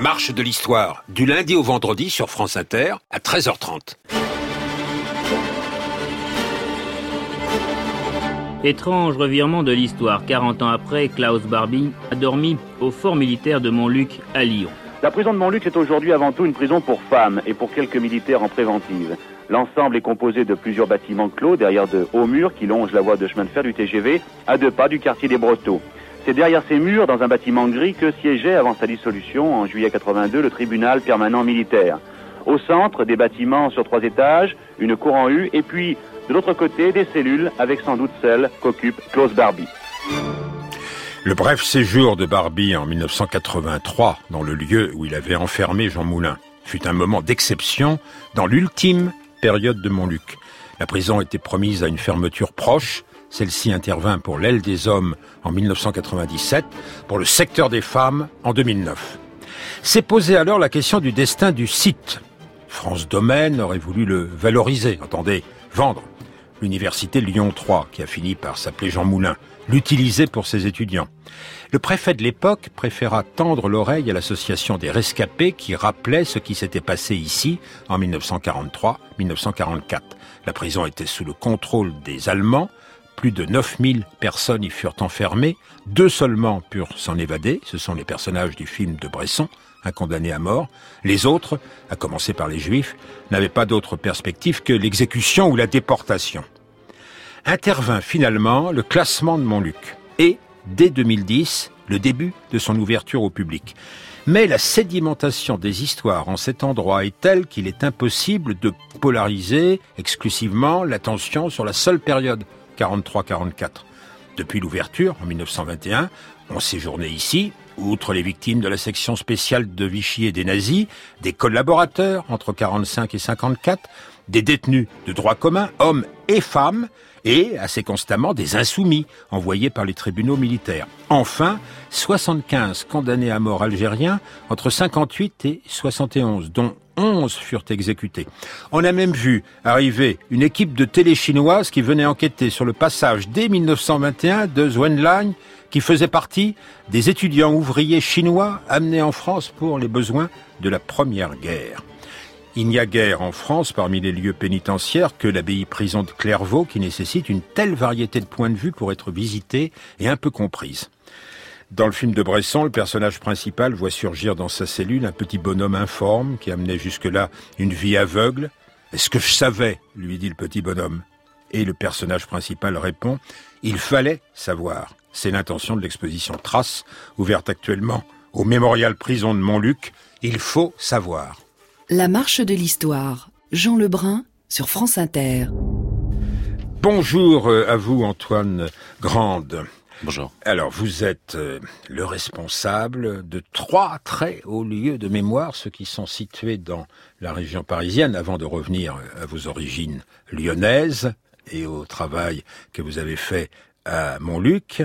marche de l'histoire, du lundi au vendredi sur France Inter à 13h30. Étrange revirement de l'histoire. 40 ans après, Klaus Barbie a dormi au fort militaire de Montluc à Lyon. La prison de Montluc est aujourd'hui avant tout une prison pour femmes et pour quelques militaires en préventive. L'ensemble est composé de plusieurs bâtiments clos derrière de hauts murs qui longent la voie de chemin de fer du TGV à deux pas du quartier des Brotteaux. C'est derrière ces murs, dans un bâtiment gris, que siégeait avant sa dissolution, en juillet 82, le tribunal permanent militaire. Au centre, des bâtiments sur trois étages, une cour en U, et puis, de l'autre côté, des cellules avec sans doute celle qu'occupe Klaus Barbie. Le bref séjour de Barbie en 1983 dans le lieu où il avait enfermé Jean Moulin fut un moment d'exception dans l'ultime période de Montluc. La prison était promise à une fermeture proche, celle-ci intervint pour l'aile des hommes en 1997, pour le secteur des femmes en 2009. S'est posée alors la question du destin du site. France Domaine aurait voulu le valoriser, entendez, vendre. L'université Lyon 3, qui a fini par s'appeler Jean Moulin, l'utiliser pour ses étudiants. Le préfet de l'époque préféra tendre l'oreille à l'association des rescapés qui rappelait ce qui s'était passé ici en 1943-1944. La prison était sous le contrôle des Allemands, plus de 9000 personnes y furent enfermées, deux seulement purent s'en évader, ce sont les personnages du film de Bresson, un condamné à mort. Les autres, à commencer par les Juifs, n'avaient pas d'autre perspective que l'exécution ou la déportation. Intervint finalement le classement de Montluc et, dès 2010, le début de son ouverture au public. Mais la sédimentation des histoires en cet endroit est telle qu'il est impossible de polariser exclusivement l'attention sur la seule période 43-44. Depuis l'ouverture, en 1921, on séjournait ici, outre les victimes de la section spéciale de Vichy et des nazis, des collaborateurs entre 45 et 54, des détenus de droit commun, hommes et femmes, et, assez constamment, des insoumis envoyés par les tribunaux militaires. Enfin, 75 condamnés à mort algériens entre 58 et 71, dont 11 furent exécutés. On a même vu arriver une équipe de télé chinoise qui venait enquêter sur le passage dès 1921 de Zhuenlang, qui faisait partie des étudiants ouvriers chinois amenés en France pour les besoins de la Première Guerre. Il n'y a guère en France parmi les lieux pénitentiaires que l'abbaye prison de Clairvaux qui nécessite une telle variété de points de vue pour être visitée et un peu comprise. Dans le film de Bresson, le personnage principal voit surgir dans sa cellule un petit bonhomme informe qui amenait jusque-là une vie aveugle. Est-ce que je savais? lui dit le petit bonhomme. Et le personnage principal répond Il fallait savoir. C'est l'intention de l'exposition Trace, ouverte actuellement au mémorial prison de Montluc. Il faut savoir. La marche de l'histoire. Jean Lebrun sur France Inter. Bonjour euh, à vous Antoine Grande. Bonjour. Alors, vous êtes euh, le responsable de trois très hauts lieux de mémoire, ceux qui sont situés dans la région parisienne, avant de revenir à vos origines lyonnaises et au travail que vous avez fait à Montluc.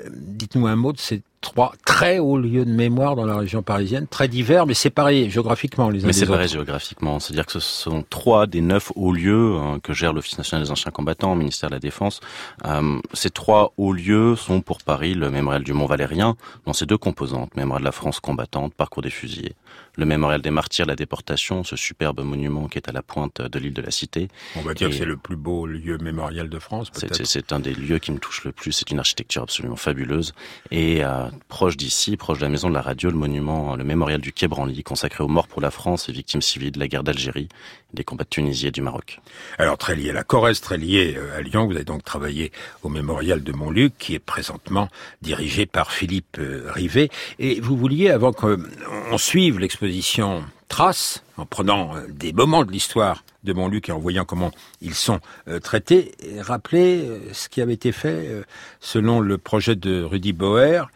Euh, dites-nous un mot de ces trois très hauts lieux de mémoire dans la région parisienne, très divers, mais séparés géographiquement les uns mais vrai géographiquement, c'est-à-dire que ce sont trois des neuf hauts lieux hein, que gère l'Office national des anciens combattants, ministère de la Défense. Euh, ces trois hauts lieux sont pour Paris le mémorial du Mont Valérien, dans ses deux composantes, mémorial de la France combattante, parcours des fusillés, le mémorial des martyrs de la déportation, ce superbe monument qui est à la pointe de l'île de la Cité. On va dire Et- que c'est le plus beau lieu mémorial de France, C'est- peut-être. C'est un des lieux qui me touche le plus. C'est une architecture absolument fabuleuse. Et euh, proche d'ici, proche de la maison de la radio, le monument, le mémorial du Quai Branly, consacré aux morts pour la France et victimes civiles de la guerre d'Algérie, des combats de et du Maroc. Alors très lié à la Corrèze, très lié euh, à Lyon, vous avez donc travaillé au mémorial de Montluc, qui est présentement dirigé par Philippe euh, Rivet. Et vous vouliez, avant qu'on suive l'exposition Trace, en prenant euh, des moments de l'histoire de Montluc et en voyant comment ils sont euh, traités, rappeler euh, ce qui avait été fait euh, selon le projet de Rudy Bauer.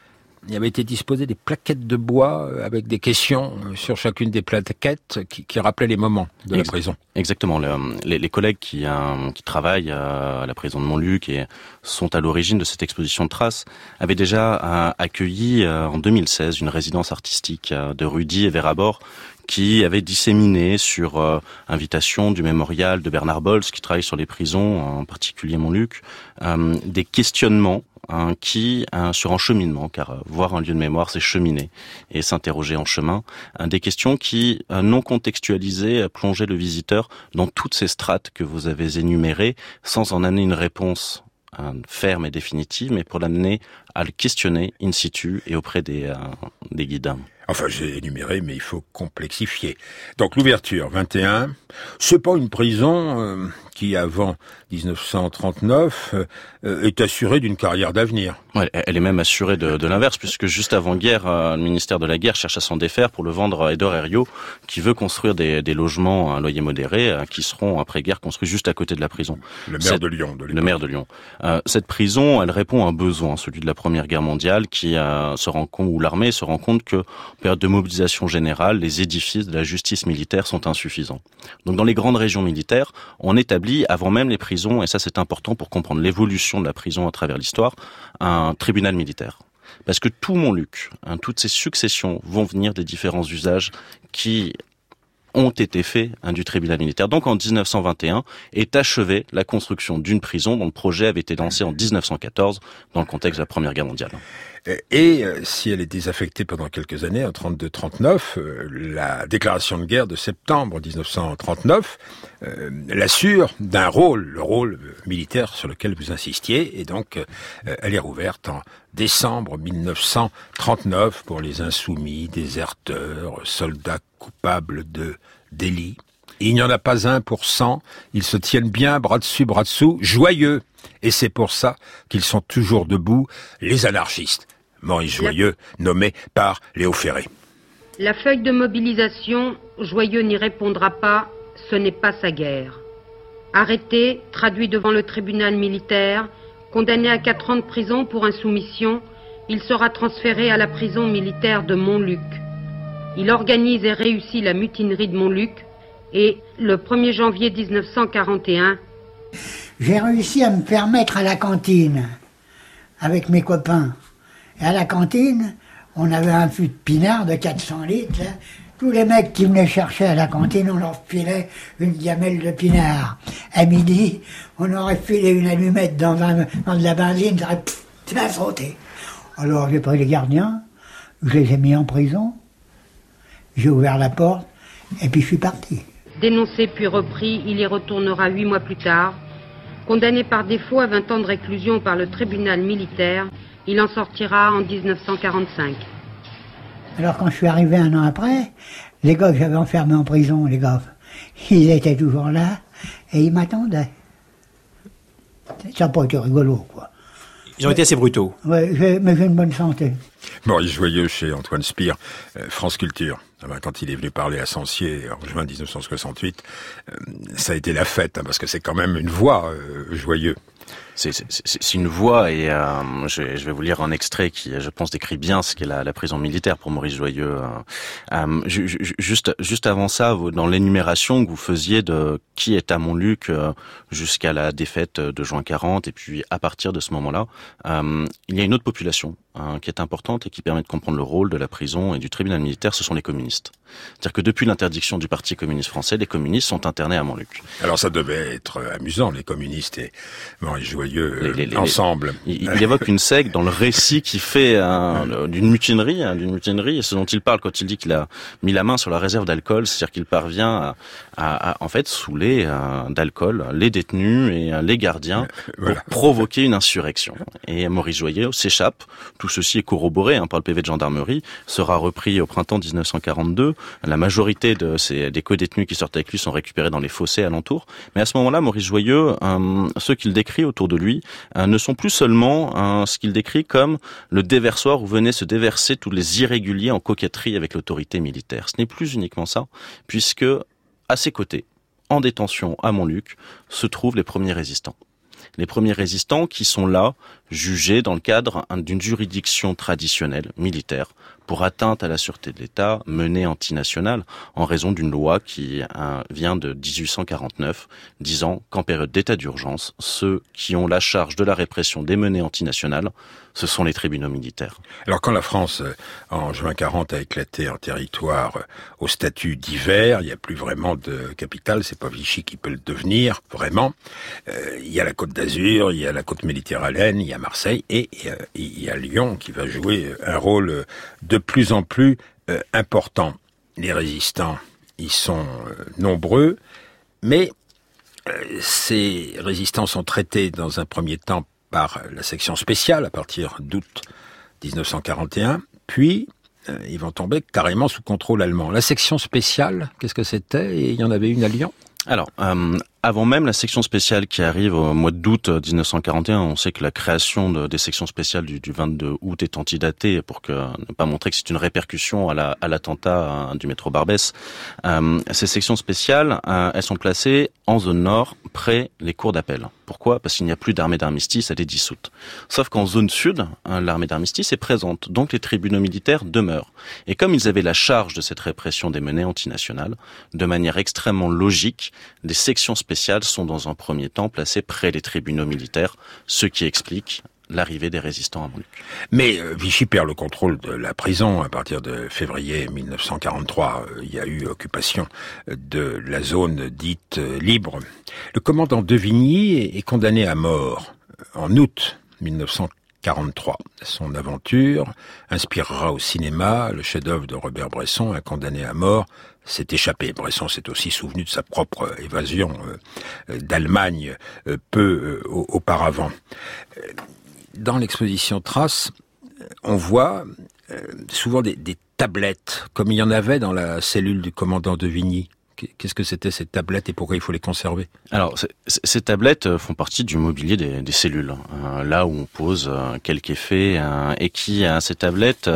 Il avait été disposé des plaquettes de bois euh, avec des questions euh, sur chacune des plaquettes qui, qui rappelaient les moments de la prison. Exactement. Le- les, les collègues qui, euh, qui travaillent à la prison de Montluc et sont à l'origine de cette exposition de traces avaient déjà euh, accueilli euh, en 2016 une résidence artistique de Rudy et Vera Bor qui avait disséminé sur euh, invitation du mémorial de Bernard Bols, qui travaille sur les prisons, en particulier Montluc, euh, des questionnements hein, qui sur un cheminement, car euh, voir un lieu de mémoire, c'est cheminer et s'interroger en chemin, des questions qui, non contextualisées, plongeaient le visiteur dans toutes ces strates que vous avez énumérées, sans en amener une réponse ferme et définitive, mais pour l'amener à le questionner in situ et auprès des, des guides. Enfin, j'ai énuméré, mais il faut complexifier. Donc l'ouverture, 21, c'est pas une prison euh, qui, avant 1939, euh, est assurée d'une carrière d'avenir. Ouais, elle est même assurée de, de l'inverse, puisque juste avant-guerre, euh, le ministère de la Guerre cherche à s'en défaire pour le vendre à Edor Herriot, qui veut construire des, des, logements à un loyer modéré, qui seront après-guerre construits juste à côté de la prison. Le maire de Lyon. De le maire de Lyon. cette prison, elle répond à un besoin, celui de la Première Guerre mondiale, qui se rend compte, où l'armée se rend compte que, en période de mobilisation générale, les édifices de la justice militaire sont insuffisants. Donc dans les grandes régions militaires, on établit, avant même les prisons, et ça c'est important pour comprendre l'évolution de la prison à travers l'histoire, un tribunal militaire. Parce que tout Montluc, hein, toutes ces successions vont venir des différents usages qui ont été faits hein, du tribunal militaire. Donc en 1921 est achevée la construction d'une prison dont le projet avait été lancé en 1914 dans le contexte de la Première Guerre mondiale. Et euh, si elle est désaffectée pendant quelques années, en 32-39, euh, la déclaration de guerre de septembre 1939 euh, l'assure d'un rôle, le rôle militaire sur lequel vous insistiez, et donc elle est rouverte en décembre 1939 pour les insoumis, déserteurs, soldats coupables de délits. Il n'y en a pas un pour cent, ils se tiennent bien bras dessus, bras dessous, joyeux. Et c'est pour ça qu'ils sont toujours debout, les anarchistes. Maurice Joyeux, nommé par Léo Ferré. La feuille de mobilisation, Joyeux n'y répondra pas, ce n'est pas sa guerre. Arrêté, traduit devant le tribunal militaire, condamné à quatre ans de prison pour insoumission, il sera transféré à la prison militaire de Montluc. Il organise et réussit la mutinerie de Montluc et, le 1er janvier 1941, j'ai réussi à me permettre à la cantine avec mes copains. Et à la cantine, on avait un fût de pinard de 400 litres. Tous les mecs qui venaient chercher à la cantine, on leur filait une gamelle de pinard. À midi, on aurait filé une allumette dans, de la benzine, ça aurait sauté. Alors j'ai pris les gardiens, je les ai mis en prison, j'ai ouvert la porte, et puis je suis parti. Dénoncé puis repris, il y retournera huit mois plus tard. Condamné par défaut à 20 ans de réclusion par le tribunal militaire, il en sortira en 1945. Alors quand je suis arrivé un an après, les gars que j'avais enfermés en prison, les gars, ils étaient toujours là et ils m'attendaient. Ça n'a pas été rigolo, quoi. Ils ont été assez brutaux. Oui, mais j'ai une bonne santé. Maurice Joyeux chez Antoine Spire, euh, France Culture. Ah ben, quand il est venu parler à Sancier en juin 1968, euh, ça a été la fête, hein, parce que c'est quand même une voix euh, joyeux c'est une voix et euh, je, vais, vous lire un extrait qui, je pense, décrit bien ce qu'est la, la, prison militaire pour Maurice Joyeux. Euh, juste, juste avant ça, dans l'énumération que vous faisiez de qui est à Montluc euh, jusqu'à la défaite de juin 40 et puis à partir de ce moment-là, il y a une autre population hein, qui est importante et qui permet de comprendre le rôle de la prison et du tribunal militaire, ce sont les communistes. C'est-à-dire que depuis l'interdiction du Parti communiste français, les communistes sont internés à Montluc. Alors ça devait être amusant, les communistes et Joyeux les, ensemble. Il, évoque une secte dans le récit qui fait d'une mutinerie, hein, d'une mutinerie, et ce dont il parle quand il dit qu'il a mis la main sur la réserve d'alcool, c'est-à-dire qu'il parvient à, en fait saouler euh, d'alcool les détenus et euh, les gardiens pour provoquer une insurrection. Et Maurice Joyeux s'échappe. Tout ceci est corroboré hein, par le PV de gendarmerie, sera repris au printemps 1942 la majorité de ces, des co-détenus qui sortent avec lui sont récupérés dans les fossés alentours. Mais à ce moment-là, Maurice Joyeux, euh, ceux qu'il décrit autour de lui, euh, ne sont plus seulement euh, ce qu'il décrit comme le déversoir où venaient se déverser tous les irréguliers en coquetterie avec l'autorité militaire. Ce n'est plus uniquement ça, puisque à ses côtés, en détention à Montluc, se trouvent les premiers résistants les premiers résistants qui sont là, jugés dans le cadre d'une juridiction traditionnelle militaire pour atteinte à la sûreté de l'État menée antinationale en raison d'une loi qui vient de 1849 disant qu'en période d'état d'urgence, ceux qui ont la charge de la répression des menées antinationales ce sont les tribunaux militaires. Alors quand la France, euh, en juin 40, a éclaté en territoire euh, au statut d'hiver, il n'y a plus vraiment de capitale, c'est pas Vichy qui peut le devenir, vraiment. Euh, il y a la Côte d'Azur, il y a la côte méditerranéenne, il y a Marseille et il y a Lyon qui va jouer un rôle de plus en plus important. Les résistants, ils sont nombreux, mais ces résistants sont traités dans un premier temps par la section spéciale à partir d'août 1941, puis euh, ils vont tomber carrément sous contrôle allemand. La section spéciale, qu'est-ce que c'était? Il y en avait une à Lyon? Alors, euh, avant même la section spéciale qui arrive au mois d'août 1941, on sait que la création de, des sections spéciales du, du, 22 août est antidatée pour que, ne pas montrer que c'est une répercussion à l'attentat la, du métro Barbès. Euh, ces sections spéciales, euh, elles sont placées en zone nord, près les cours d'appel. Pourquoi? Parce qu'il n'y a plus d'armée d'armistice, elle est dissoute. Sauf qu'en zone sud, hein, l'armée d'armistice est présente, donc les tribunaux militaires demeurent. Et comme ils avaient la charge de cette répression des menées antinationales, de manière extrêmement logique, les sections spéciales sont dans un premier temps placées près des tribunaux militaires, ce qui explique l'arrivée des résistants à Montluc. Mais euh, Vichy perd le contrôle de la prison à partir de février 1943. Euh, il y a eu occupation de la zone dite euh, libre. Le commandant de Vigny est condamné à mort en août 1943. Son aventure inspirera au cinéma le chef-d'œuvre de Robert Bresson, un condamné à mort, s'est échappé. Bresson s'est aussi souvenu de sa propre évasion euh, d'Allemagne euh, peu euh, auparavant. Dans l'exposition Trace, on voit souvent des, des, tablettes, comme il y en avait dans la cellule du commandant de Vigny. Qu'est-ce que c'était ces tablettes et pourquoi il faut les conserver? Alors, ces tablettes font partie du mobilier des, des cellules, hein. là où on pose quelques effets et qui, ces tablettes,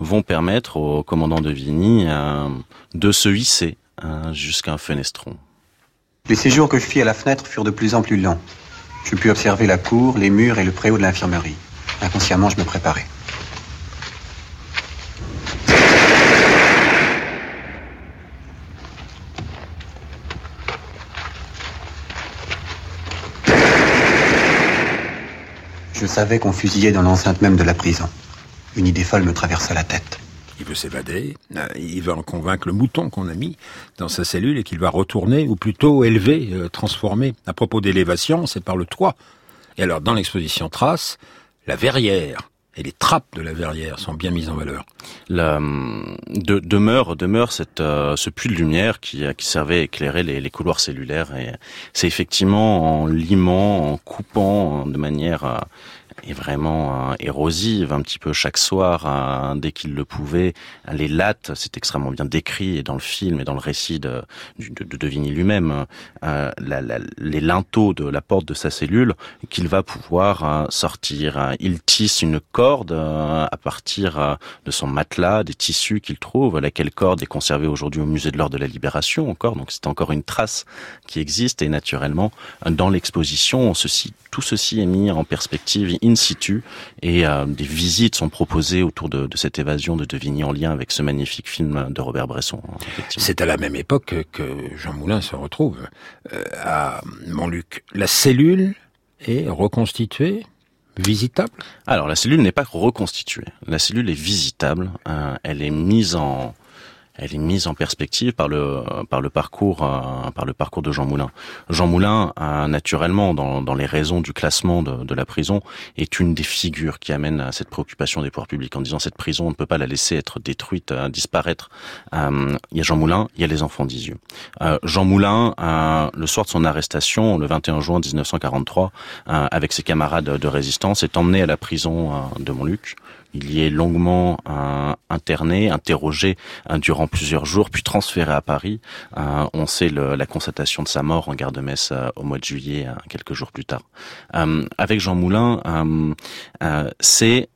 vont permettre au commandant de Vigny de se hisser hein, jusqu'à un fenestron. Les séjours que je fis à la fenêtre furent de plus en plus longs. Je pus observer la cour, les murs et le préau de l'infirmerie. Inconsciemment, je me préparais. Je savais qu'on fusillait dans l'enceinte même de la prison. Une idée folle me traversa la tête il veut s'évader, euh, il veut en convaincre le mouton qu'on a mis dans sa cellule et qu'il va retourner, ou plutôt élever, euh, transformer. À propos d'élévation, c'est par le toit. Et alors, dans l'exposition Trace, la verrière et les trappes de la verrière sont bien mises en valeur. La, de, demeure, demeure cette, euh, ce puits de lumière qui, qui servait à éclairer les, les couloirs cellulaires. Et c'est effectivement en limant, en coupant de manière est vraiment euh, érosive un petit peu chaque soir euh, dès qu'il le pouvait. Les lattes, c'est extrêmement bien décrit et dans le film et dans le récit de, de, de lui-même, euh, la, la, les linteaux de la porte de sa cellule qu'il va pouvoir euh, sortir. Il tisse une corde à partir de son matelas, des tissus qu'il trouve, laquelle corde est conservée aujourd'hui au musée de l'Ordre de la Libération encore, donc c'est encore une trace qui existe et naturellement dans l'exposition, ceci, tout ceci est mis en perspective in situ et euh, des visites sont proposées autour de, de, cette évasion de Devigny en lien avec ce magnifique film de Robert Bresson. C'est à la même époque que Jean Moulin se retrouve euh, à Montluc. La cellule est reconstituée visitable? Alors la cellule n'est pas reconstituée. La cellule est visitable. Euh, elle est mise en elle est mise en perspective par le par le parcours euh, par le parcours de Jean Moulin. Jean Moulin, euh, naturellement, dans, les raisons du classement de, la prison, est une des figures qui amène à cette préoccupation des pouvoirs publics en disant cette prison on ne peut pas la laisser être détruite, euh, disparaître. il y a Jean Moulin, il y a les enfants d'Isieux. Jean Moulin, le soir de son arrestation, le 21 juin 1943, avec ses camarades de résistance, est emmené à la prison de Montluc. Il y est longuement euh, interné, interrogé euh, durant plusieurs jours, puis transféré à Paris. Euh, on sait la constatation de sa mort en de Metz au mois de juillet, quelques jours plus tard. avec Jean Moulin, c'est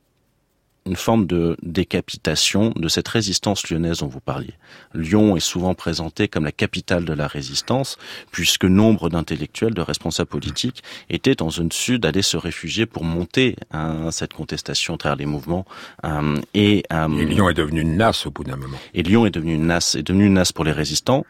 une forme de décapitation de cette résistance lyonnaise dont vous parliez. Lyon est souvent présenté comme la capitale de la résistance, puisque nombre d'intellectuels, de responsables politiques étaient en zone sud, allaient se réfugier pour monter hein, cette contestation à travers les mouvements. Euh, et, euh, et Lyon est devenu une nasse au bout d'un moment. Et Lyon est devenu une nasse, est devenu une nasse pour les résistants,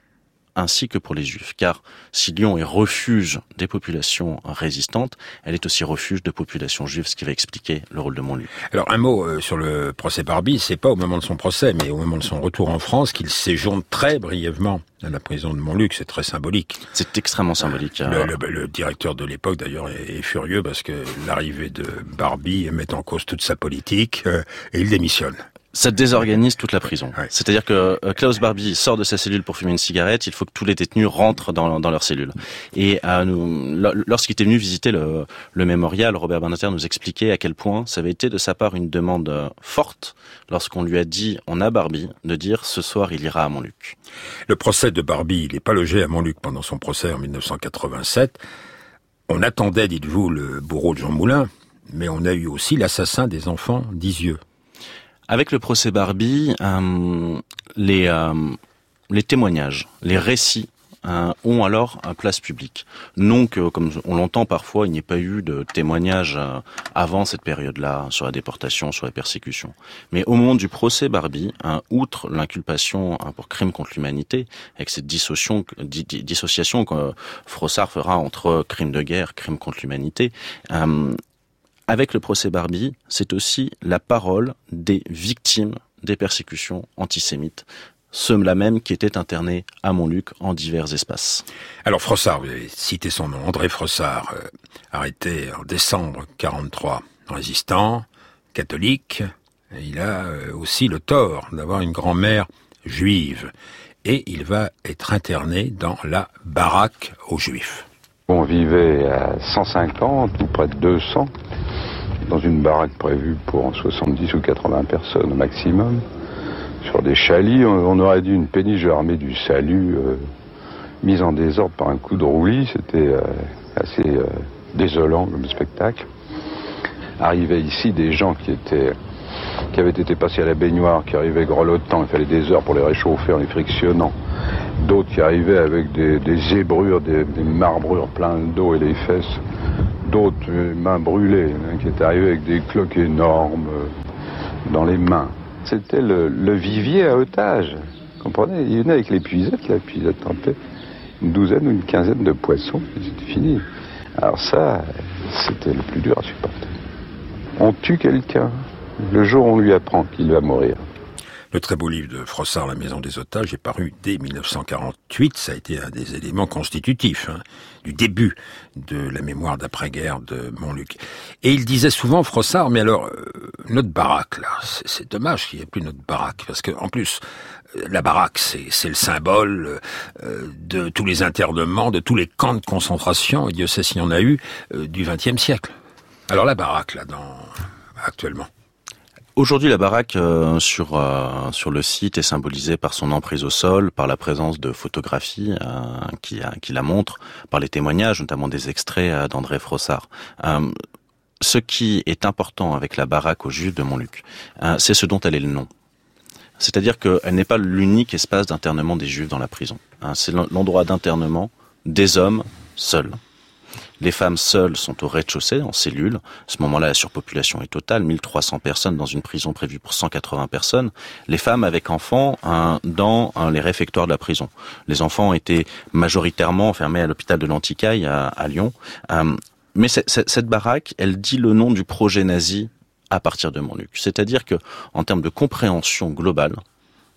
ainsi que pour les juifs. Car si Lyon est refuge des populations résistantes, elle est aussi refuge de populations juives, ce qui va expliquer le rôle de Montluc. Alors un mot euh, sur le procès Barbie, c'est pas au moment de son procès, mais au moment de son retour en France qu'il séjourne très brièvement à la prison de Montluc, c'est très symbolique. C'est extrêmement symbolique. Le, directeur de l'époque d'ailleurs est, furieux parce que l'arrivée de Barbie met en cause toute sa politique euh, et il démissionne ça désorganise toute la prison. C'est-à-dire que euh, Klaus Barbie sort de sa cellule pour fumer une cigarette, il faut que tous les détenus rentrent dans, dans leur cellule. Et euh, lorsqu'il était venu visiter le, le mémorial, Robert Bernater nous expliquait à quel point ça avait été de sa part une demande euh, forte lorsqu'on lui a dit on a Barbie de dire ce soir il ira à Montluc. Le procès de Barbie, il n'est pas logé à Montluc pendant son procès en 1987. On attendait, dites-vous, le bourreau de Jean Moulin, mais on a eu aussi l'assassin des enfants d'Isieux. Avec le procès Barbie, euh, les, euh, les témoignages, les récits euh, ont alors un place publique. Non que, comme on l'entend parfois, il n'y ait pas eu de témoignages avant cette période-là sur la déportation, sur la persécution. Mais au moment du procès Barbie, outre l'inculpation pour crime contre l'humanité, avec cette dissociation, que Frossard fera entre crime de guerre, crime contre l'humanité, avec le procès Barbie, c'est aussi la parole des victimes des persécutions antisémites ceux-là même qui étaient internés à Montluc en divers espaces. Alors Frossard, vous avez cité son nom, André Frossard, euh, arrêté en décembre 43, résistant, catholique, il a euh, aussi le tort d'avoir une grand-mère juive, et il va être interné dans la baraque aux juifs. On vivait à 150 ou près de 200 dans une baraque prévue pour 70 ou 80 personnes au maximum. Sur des chalits, on, aurait dit une péniche armée du salut euh, mise en désordre par un coup de roulis. C'était euh, assez euh, désolant comme spectacle. Arrivaient ici des gens qui étaient qui avaient été passés à la baignoire, qui arrivaient grelottant, il fallait des heures pour les réchauffer en les frictionnant. D'autres qui arrivaient avec des, zébrures, des, des marbrures pleines d'eau et les fesses d'autres euh, mains brûlées, hein, qui étaient arrivés avec des cloques énormes euh, dans les mains. C'était le, vivier à otages. Comprenez? Il venait avec les puisettes, là, puis il tenté une douzaine ou une quinzaine de poissons, c'était fini. Alors ça, c'était le plus dur à supporter. On tue quelqu'un le jour où on lui apprend qu'il va mourir. Le très beau livre de Frossard, La Maison des Otages, est paru dès 1948. Ça a été un des éléments constitutifs hein, du début de la mémoire d'après-guerre de Montluc. Et il disait souvent, Frossard, mais alors, euh, notre baraque, là, c'est dommage qu'il n'y ait plus notre baraque. Parce que, en plus, euh, la baraque, c'est le symbole euh, de tous les internements, de tous les camps de concentration, et Dieu sait s'il y en a eu, du XXe siècle. Alors la baraque, là, dans, actuellement. Aujourd'hui, la baraque euh, sur euh, sur le site est symbolisée par son emprise au sol, par la présence de photographies euh, qui, qui la montrent, par les témoignages, notamment des extraits d'André Frossard. ce qui est important avec la baraque au Juifs de Montluc, c'est ce dont elle est le nom. C'est-à-dire qu'elle n'est pas l'unique espace d'internement des Juifs dans la prison. Hein. c'est l'endroit d'internement des hommes seuls. Les femmes seules sont au rez-de-chaussée, en cellule. À ce moment-là, la surpopulation est totale, 1300 personnes dans une prison prévue pour 180 personnes. Les femmes avec enfants dans les réfectoires de la prison. Les enfants étaient majoritairement enfermés à l'hôpital de l'Anticaille à, Lyon. Euh, mais cette baraque, elle dit le nom du projet nazi à partir de Montluc. C'est-à-dire que, en termes de compréhension globale,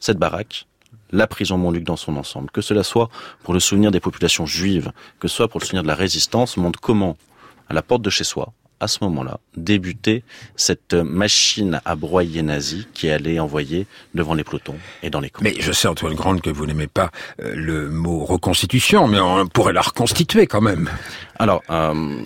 cette baraque, la prison Montluc dans son ensemble, que cela soit pour le souvenir des populations juives, que ce soit pour le souvenir de la résistance, montre comment, à la porte de chez soi, à ce moment-là, débutait cette machine à broyer nazie qui allait envoyer devant les pelotons et dans les camps. Mais je sais, Antoine Grande, que vous n'aimez pas euh, le mot reconstitution, mais on pourrait la reconstituer quand même. Alors, euh,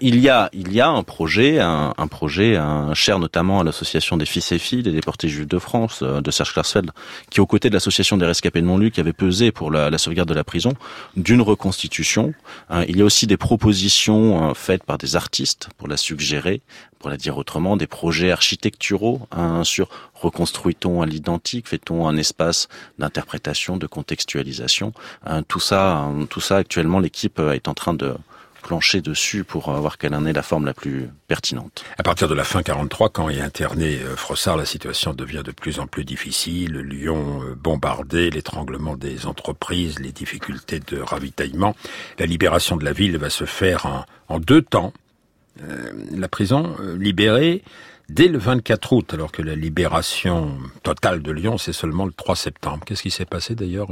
il y a, il y a un projet, un, un projet, un cher notamment à l'association des fils et filles des déportés juifs de France, euh, de Serge Klarsfeld, qui aux côtés de l'association des rescapés de Montluc avait pesé pour la, la sauvegarde de la prison, d'une reconstitution. Hein, il y a aussi des propositions euh, faites par des artistes pour la suggérer, pour la dire autrement, des projets architecturaux hein, sur reconstruit-on à l'identique, fait-on un espace d'interprétation, de contextualisation. Hein, tout ça, hein, tout ça actuellement, l'équipe est en train de plancher dessus pour voir quelle en est la forme la plus pertinente. À partir de la fin 43, quand est interné euh, Frossard, la situation devient de plus en plus difficile. Lyon euh, bombardé, l'étranglement des entreprises, les difficultés de ravitaillement. La libération de la ville va se faire en, deux temps. Euh, la prison libérée dès le 24 août, alors que la libération totale de Lyon, c'est seulement le 3 septembre. Qu'est-ce qui s'est passé d'ailleurs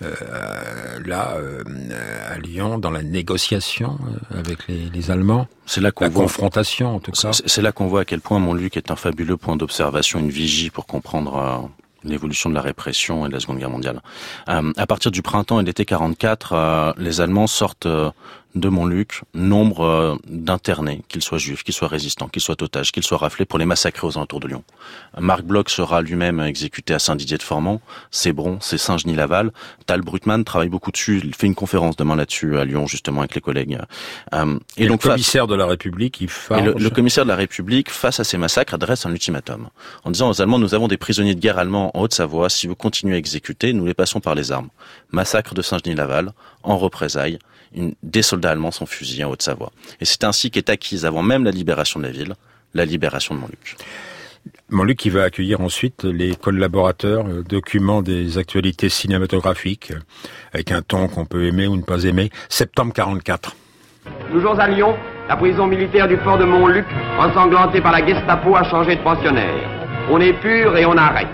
là, euh, à Lyon, dans la négociation euh, avec les, les Allemands C'est là qu'on La voit, confrontation, en tout cas. c'est là qu'on voit à quel point Montluc est un fabuleux point d'observation, une vigie pour comprendre euh, l'évolution de la répression et de la Seconde Guerre mondiale. Euh, à partir du printemps et de l'été 44, euh, les Allemands sortent euh, de Montluc nombre euh, d'internés, qu'ils soient juifs, qu'ils soient résistants, qu'ils soient otages, qu'ils soient raflés pour les massacrer aux alentours de Lyon. Marc Bloch sera lui-même exécuté à Saint-Didier-de-Formans, c'est Bron, c'est Saint-Genis-Laval. Tal Brutmann travaille beaucoup dessus, il fait une conférence demain là-dessus à Lyon justement avec les collègues. Euh, Et, et donc le face- commissaire de la République, il le, le commissaire de la République, face à ces massacres, adresse un ultimatum en disant aux Allemands nous avons des prisonniers de guerre allemands en Haute-Savoie. Si vous continuez à exécuter, nous les passons par les armes. Massacre de Saint-Genis-Laval, en représailles, une, des soldats allemands sont fusillés en Haute-Savoie. Et c'est ainsi qu'est acquise, avant même la libération de la ville, la libération de Montluc. Montluc qui va accueillir ensuite les collaborateurs, euh, documents des actualités cinématographiques, euh, avec un ton qu'on peut aimer ou ne pas aimer. Septembre 44. Toujours à Lyon, la prison militaire du port de Montluc, ensanglantée par la Gestapo, a changé de pensionnaire. On est pur et on arrête.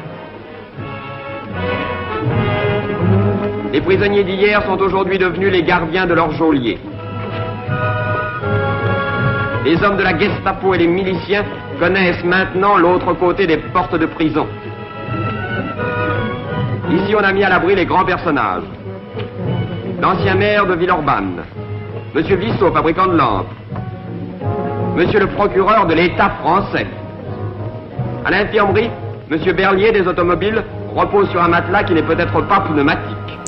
Les prisonniers d'hier sont aujourd'hui devenus les gardiens de leur geôlier. Les hommes de la Gestapo et les miliciens connaissent maintenant l'autre côté des portes de prison. Ici, on a mis à l'abri les grands personnages. L'ancien maire de Villeurbanne, Monsieur Vissot, fabricant de lampes. Monsieur le procureur de l'État français. À l'infirmerie, Monsieur Berlier des automobiles repose sur un matelas qui n'est peut-être pas pneumatique.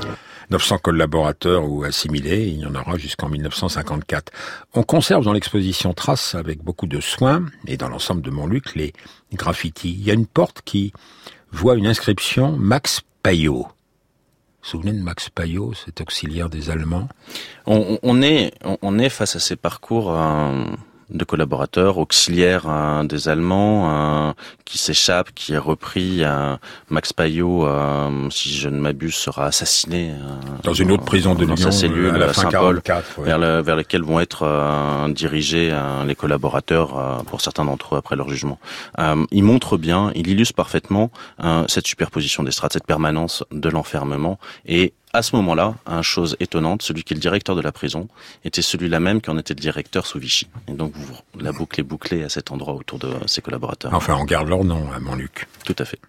900 collaborateurs ou assimilés, il y en aura jusqu'en 1954. On conserve dans l'exposition Trace avec beaucoup de soin, et dans l'ensemble de Montluc, les graffitis. Il y a une porte qui voit une inscription Max Payot. Vous vous souvenez de Max Payot, cet auxiliaire des Allemands? On, est face à ces parcours euh, de collaborateurs auxiliaires euh, des Allemands euh, qui s'échappent, qui est repris. euh, Max Payot, euh, si je ne m'abuse, sera assassiné euh, Dans une autre prison de Lyon, cellule à la à fin Saint-Paul, 44. ouais. vers, le- vers lesquels vont être euh, dirigés euh, les collaborateurs, euh, pour certains d'entre eux après leur jugement. Euh, il montre bien, il illustre parfaitement euh, cette superposition des strates, cette permanence de l'enfermement et à ce moment-là, une chose étonnante, celui qui est le directeur de la prison était celui-là même qui en était le directeur sous Vichy. Et donc, vous, la boucle est bouclée à cet endroit autour de ses collaborateurs. Enfin, on garde leur nom à Montluc. Tout à fait.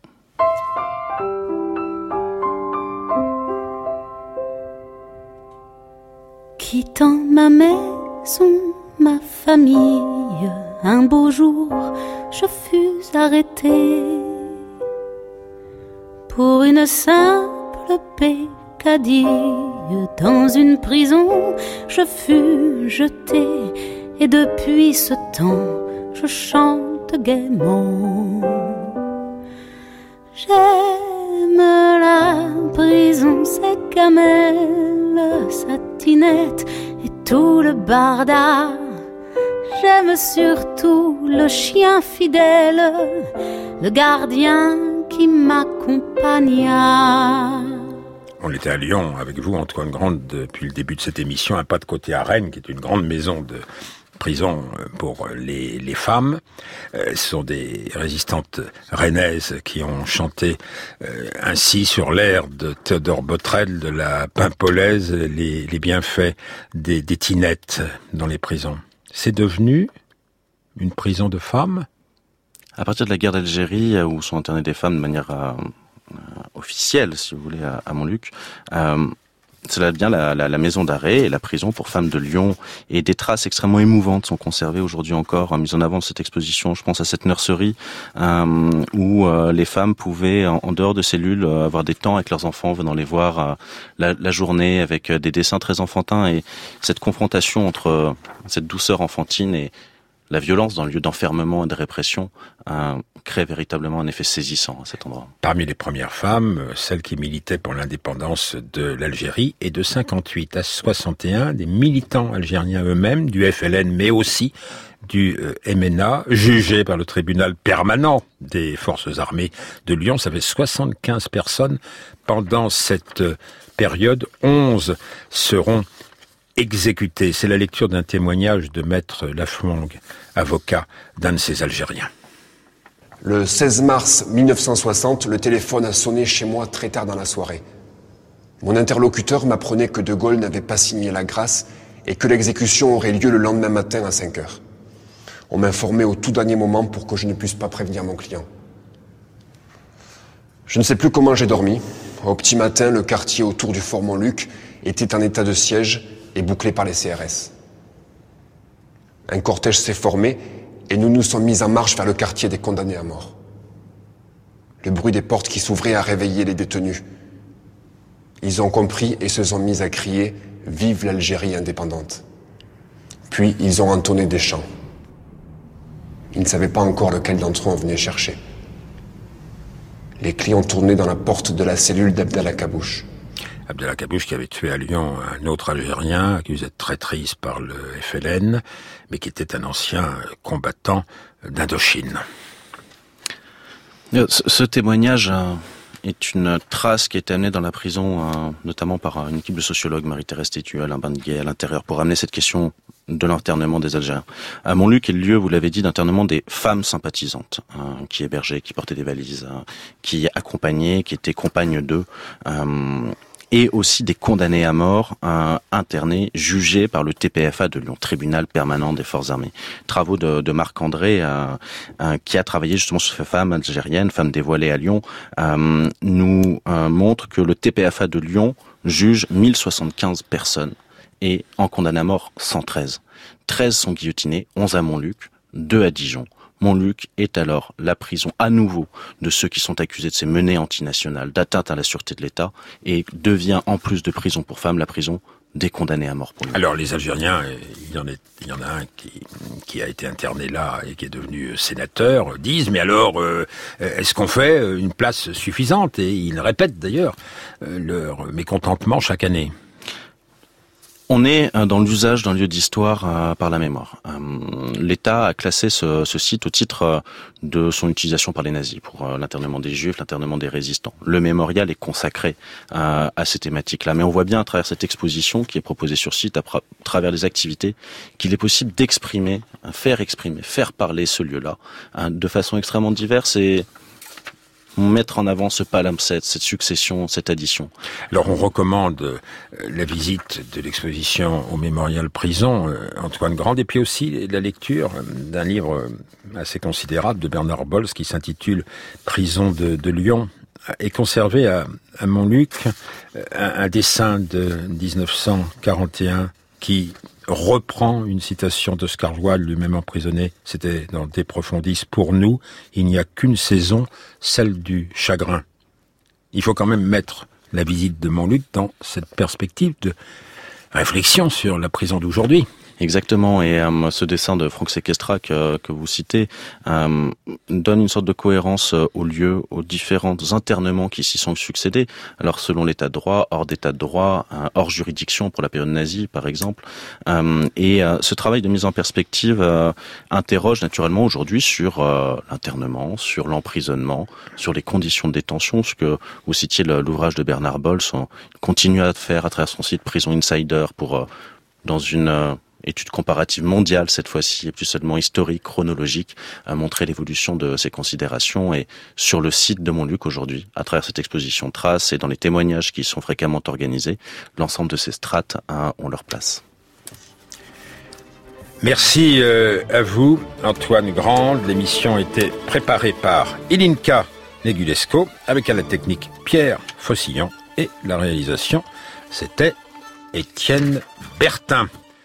Quittant ma maison, ma famille, un beau jour, je fus arrêté pour une simple Dans une prison, je fus jeté et depuis ce temps, je chante gaiement. J'aime la prison, ses gamelles, sa tinette et tout le barda. J'aime surtout le chien fidèle, le gardien qui m'accompagna. On était à Lyon avec vous, Antoine Grande, depuis le début de cette émission, un pas de côté à Rennes, qui est une grande maison de prison euh, pour les, les femmes. Euh, ce sont des résistantes rennaises qui ont chanté euh, ainsi sur l'air de Théodore Botrel de la Pimpolaise les, bienfaits des, des tinettes dans les prisons. C'est devenu une prison de femmes? À partir de la guerre d'Algérie, euh, où sont internées des femmes de manière euh, euh, officielle, si vous voulez, à, à Montluc, euh, cela devient la, la, la maison d'arrêt et la prison pour femmes de Lyon. Et des traces extrêmement émouvantes sont conservées aujourd'hui encore, mises en avant de cette exposition. Je pense à cette nurserie euh, où euh, les femmes pouvaient, en, dehors de cellules, euh, avoir des temps avec leurs enfants, venant les voir la, la, journée avec des dessins très enfantins et cette confrontation entre cette douceur enfantine et la violence dans le lieu d'enfermement et de répression crée véritablement un effet saisissant à cet endroit. Parmi les premières femmes, celles qui militaient pour l'indépendance de l'Algérie, et de 58 à 61, des militants algériens eux-mêmes, du FLN, mais aussi du euh, MNA, jugés par le tribunal permanent des forces armées de Lyon. Ça fait 75 personnes pendant cette euh, période. 11 seront exécutés. C'est la lecture d'un témoignage de maître Laflong, avocat d'un de ces Algériens. Le 16 mars 1960, le téléphone a sonné chez moi très tard dans la soirée. Mon interlocuteur m'apprenait que De Gaulle n'avait pas signé la grâce et que l'exécution aurait lieu le lendemain matin à 5 heures. On m'informait au tout dernier moment pour que je ne puisse pas prévenir mon client. Je ne sais plus comment j'ai dormi. Au petit matin, le quartier autour du Fort Montluc était en état de siège et bouclé par les CRS. Un cortège s'est formé et nous nous sommes mis en marche vers le quartier des condamnés à mort. Le bruit des portes qui s'ouvraient a réveillé les détenus. Ils ont compris et se sont mis à crier Vive l'Algérie indépendante. Puis ils ont entonné des chants. Ils ne savaient pas encore lequel d'entre eux on venait chercher. Les clients tournaient dans la porte de la cellule d'Abdallah Kabouche. Abdallah Kabouche qui avait tué à Lyon un autre Algérien accusé de traîtrise par le FLN, mais qui était un ancien combattant d'Indochine. Euh, ce témoignage euh, est une trace qui est amenée dans la prison, euh, notamment par une équipe de sociologues, Marie-Thérèse Tétu, Alain Banguet, à l'intérieur, pour amener cette question de l'internement des Algériens. À Montluc est le lieu, vous l'avez dit, d'internement des femmes sympathisantes, qui hébergeaient, qui portaient des valises, qui accompagnaient, qui étaient compagnes d'eux et aussi des condamnés à mort euh, internés, jugés par le TPFA de Lyon, Tribunal permanent des forces armées. Travaux de, de Marc André, euh, euh, qui a travaillé justement sur ces femmes algériennes, femmes dévoilées à Lyon, euh, nous montre que le TPFA de Lyon juge 1075 personnes et en condamne à mort 113. 13 sont guillotinés, 11 à Montluc, 2 à Dijon. Montluc est alors la prison à nouveau de ceux qui sont accusés de ces menées antinationales, d'atteinte à la sûreté de l'État, et devient en plus de prison pour femmes la prison des condamnés à mort pour lui. Alors les Algériens, il y en, a un qui, a été interné là et qui est devenu sénateur, disent mais alors euh, est-ce qu'on fait une place suffisante? Et ils répètent d'ailleurs euh, leur mécontentement chaque année. On est euh, dans l'usage d'un lieu d'histoire euh, par la mémoire. Euh, L'État a classé ce, ce, site au titre de son utilisation par les nazis pour l'internement des juifs, l'internement des résistants. Le mémorial est consacré à ces thématiques-là. Mais on voit bien à travers cette exposition qui est proposée sur site, à travers les activités, qu'il est possible d'exprimer, faire exprimer, faire parler ce lieu-là de façon extrêmement diverse et mettre en avant ce palimpseste, cette succession, cette addition. Alors on recommande euh, la visite de l'exposition au Mémorial Prison euh, Antoine Grand et puis aussi la lecture d'un livre assez considérable de Bernard Bols qui s'intitule Prison de, Lyon est conservé à, Montluc un dessin de 1941 qui reprend une citation d'Oscar Wilde, lui-même emprisonné, c'était dans De Profondis, pour nous, il n'y a qu'une saison, celle du chagrin. Il faut quand même mettre la visite de Montluc dans cette perspective de réflexion sur la prison d'aujourd'hui. Exactement, et euh, ce dessin de Franck Sequestra que, que vous citez euh, donne une sorte de cohérence euh, au lieu, aux différents internements qui s'y sont succédés. Alors selon l'état de droit, hors d'état de droit, euh, hors juridiction pour la période nazie par exemple. Euh, et ce travail de mise en perspective interroge naturellement aujourd'hui sur l'internement, sur l'emprisonnement, sur les conditions de détention, ce que vous citiez l'ouvrage de Bernard Bols, on continue à faire à travers son site Prison Insider pour dans une étude comparative mondiale cette fois-ci, et plus seulement historique, chronologique, à montrer l'évolution de ces considérations. Et sur le site de Montluc aujourd'hui, à travers cette exposition trace et dans les témoignages qui sont fréquemment organisés, l'ensemble de ces strates hein, ont leur place. Merci euh, à vous, Antoine Grande. L'émission était préparée par Ilinka Negulesco, avec à la technique Pierre Fossillon et la réalisation C'était Étienne Bertin.